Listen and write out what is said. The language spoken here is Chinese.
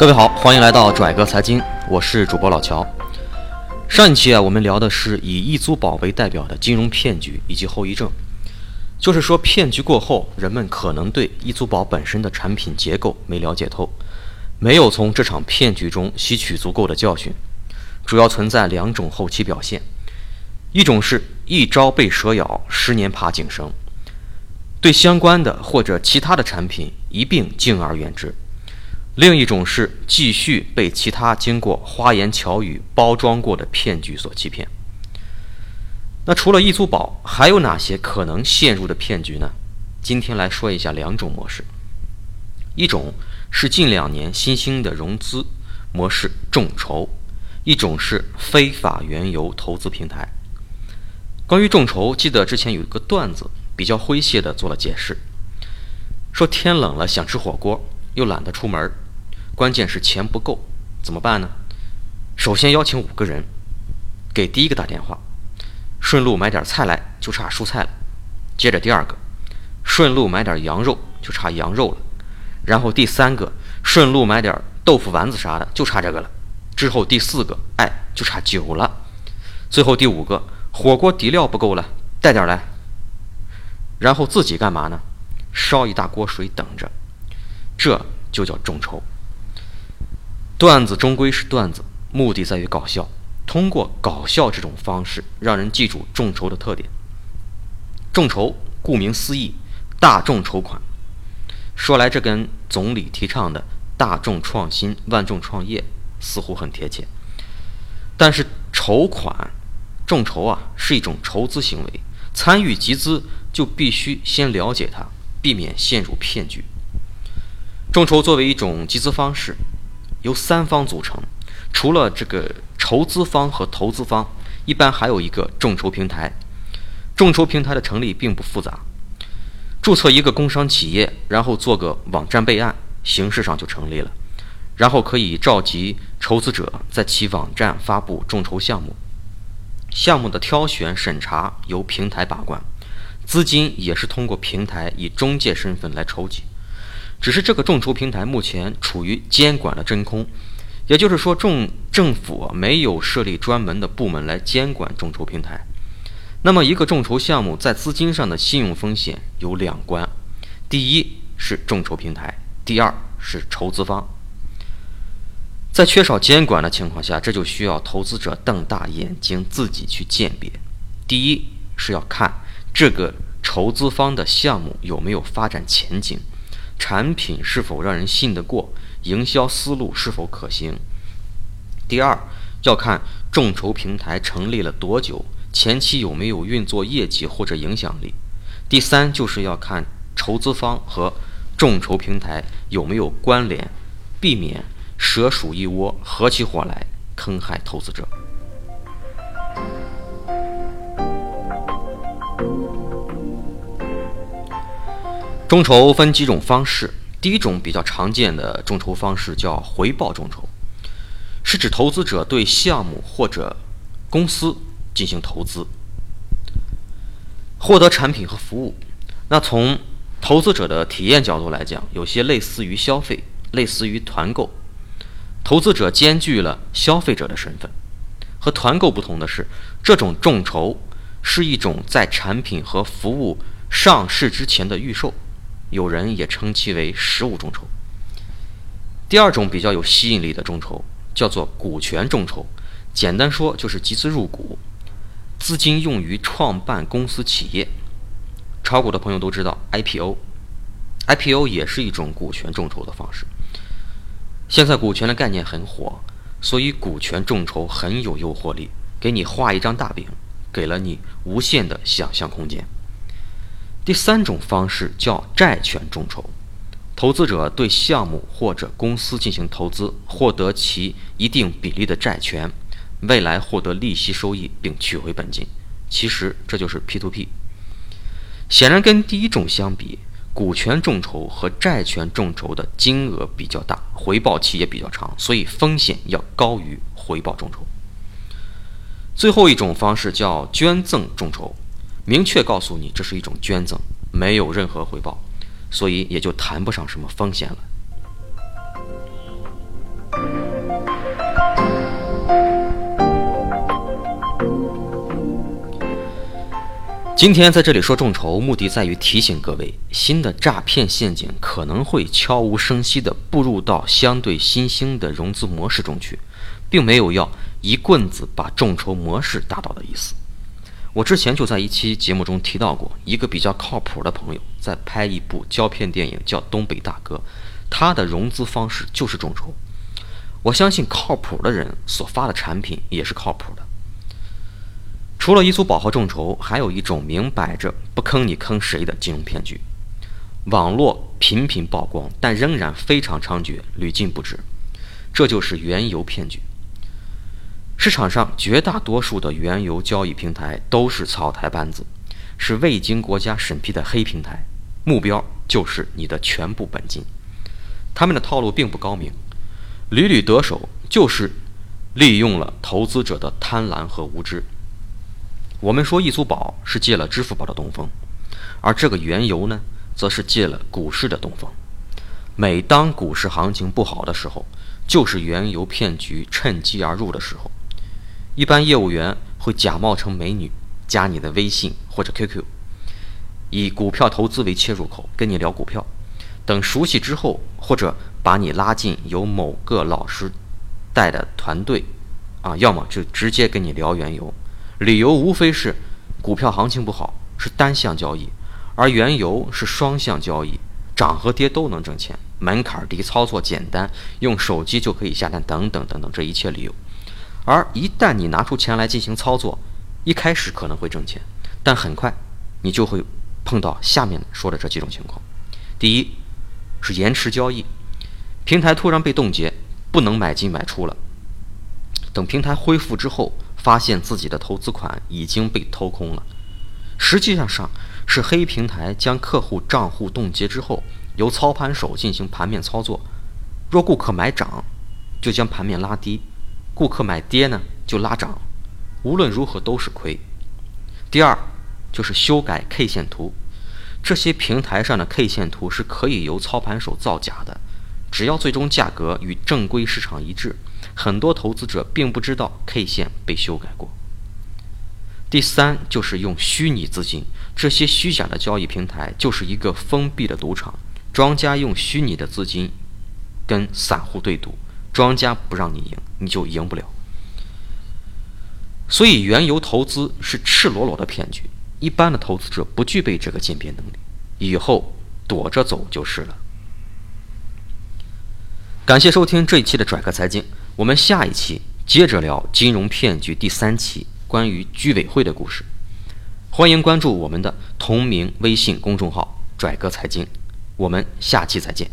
各位好，欢迎来到拽哥财经，我是主播老乔。上一期啊，我们聊的是以易租宝为代表的金融骗局以及后遗症，就是说骗局过后，人们可能对易租宝本身的产品结构没了解透，没有从这场骗局中吸取足够的教训，主要存在两种后期表现，一种是一朝被蛇咬，十年怕井绳，对相关的或者其他的产品一并敬而远之。另一种是继续被其他经过花言巧语包装过的骗局所欺骗。那除了易租宝，还有哪些可能陷入的骗局呢？今天来说一下两种模式。一种是近两年新兴的融资模式众筹，一种是非法原油投资平台。关于众筹，记得之前有一个段子，比较诙谐的做了解释，说天冷了想吃火锅。又懒得出门，关键是钱不够，怎么办呢？首先邀请五个人，给第一个打电话，顺路买点菜来，就差蔬菜了。接着第二个，顺路买点羊肉，就差羊肉了。然后第三个，顺路买点豆腐丸子啥的，就差这个了。之后第四个，哎，就差酒了。最后第五个，火锅底料不够了，带点来。然后自己干嘛呢？烧一大锅水等着。这就叫众筹。段子终归是段子，目的在于搞笑。通过搞笑这种方式，让人记住众筹的特点。众筹顾名思义，大众筹款。说来，这跟总理提倡的“大众创新，万众创业”似乎很贴切。但是，筹款、众筹啊，是一种筹资行为。参与集资就必须先了解它，避免陷入骗局。众筹作为一种集资方式，由三方组成，除了这个筹资方和投资方，一般还有一个众筹平台。众筹平台的成立并不复杂，注册一个工商企业，然后做个网站备案，形式上就成立了。然后可以召集筹资者在其网站发布众筹项目，项目的挑选审查由平台把关，资金也是通过平台以中介身份来筹集。只是这个众筹平台目前处于监管的真空，也就是说，众政府没有设立专门的部门来监管众筹平台。那么，一个众筹项目在资金上的信用风险有两关：第一是众筹平台，第二是筹资方。在缺少监管的情况下，这就需要投资者瞪大眼睛自己去鉴别。第一是要看这个筹资方的项目有没有发展前景。产品是否让人信得过？营销思路是否可行？第二，要看众筹平台成立了多久，前期有没有运作业绩或者影响力。第三，就是要看筹资方和众筹平台有没有关联，避免蛇鼠一窝，合起伙来坑害投资者。众筹分几种方式，第一种比较常见的众筹方式叫回报众筹，是指投资者对项目或者公司进行投资，获得产品和服务。那从投资者的体验角度来讲，有些类似于消费，类似于团购。投资者兼具了消费者的身份。和团购不同的是，这种众筹是一种在产品和服务上市之前的预售。有人也称其为实物众筹。第二种比较有吸引力的众筹叫做股权众筹，简单说就是集资入股，资金用于创办公司企业。炒股的朋友都知道 IPO，IPO 也是一种股权众筹的方式。现在股权的概念很火，所以股权众筹很有诱惑力，给你画一张大饼，给了你无限的想象空间。第三种方式叫债权众筹，投资者对项目或者公司进行投资，获得其一定比例的债权，未来获得利息收益并取回本金。其实这就是 P to P。显然，跟第一种相比，股权众筹和债权众筹的金额比较大，回报期也比较长，所以风险要高于回报众筹。最后一种方式叫捐赠众筹。明确告诉你这是一种捐赠没有任何回报所以也就谈不上什么风险了。今天在这里说众筹目的在于提醒各位新的诈骗陷阱可能会悄无声息地步入到相对新兴的融资模式中去并没有要一棍子把众筹模式打倒的意思。我之前就在一期节目中提到过，一个比较靠谱的朋友在拍一部胶片电影，叫《东北大哥》，他的融资方式就是众筹。我相信靠谱的人所发的产品也是靠谱的。除了一租宝和众筹，还有一种明摆着不坑你坑谁的金融骗局，网络频频曝光，但仍然非常猖獗，屡禁不止。这就是原油骗局。市场上绝大多数的原油交易平台都是草台班子，是未经国家审批的黑平台，目标就是你的全部本金。他们的套路并不高明，屡屡得手，就是利用了投资者的贪婪和无知。我们说易租宝是借了支付宝的东风，而这个原油呢，则是借了股市的东风。每当股市行情不好的时候，就是原油骗局趁机而入的时候。一般业务员会假冒成美女，加你的微信或者 QQ，以股票投资为切入口，跟你聊股票。等熟悉之后，或者把你拉进由某个老师带的团队，啊，要么就直接跟你聊原油。理由无非是，股票行情不好，是单向交易，而原油是双向交易，涨和跌都能挣钱，门槛低，操作简单，用手机就可以下单，等等等等，这一切理由。而一旦你拿出钱来进行操作，一开始可能会挣钱，但很快你就会碰到下面说的这几种情况：第一是延迟交易，平台突然被冻结，不能买进买出了，等平台恢复之后。发现自己的投资款已经被掏空了，实际上上是黑平台将客户账户冻结之后，由操盘手进行盘面操作。若顾客买涨，就将盘面拉低；顾客买跌呢，就拉涨。无论如何都是亏。第二就是修改 K 线图，这些平台上的 K 线图是可以由操盘手造假的，只要最终价格与正规市场一致。很多投资者并不知道 K 线被修改过。第三就是用虚拟资金，这些虚假的交易平台就是一个封闭的赌场，庄家用虚拟的资金跟散户对赌，庄家不让你赢，你就赢不了。所以原油投资是赤裸裸的骗局，一般的投资者不具备这个鉴别能力，以后躲着走就是了。感谢收听这一期的拽客财经。我们下一期接着聊金融骗局第三期，关于居委会的故事。欢迎关注我们的同名微信公众号“拽哥财经”，我们下期再见。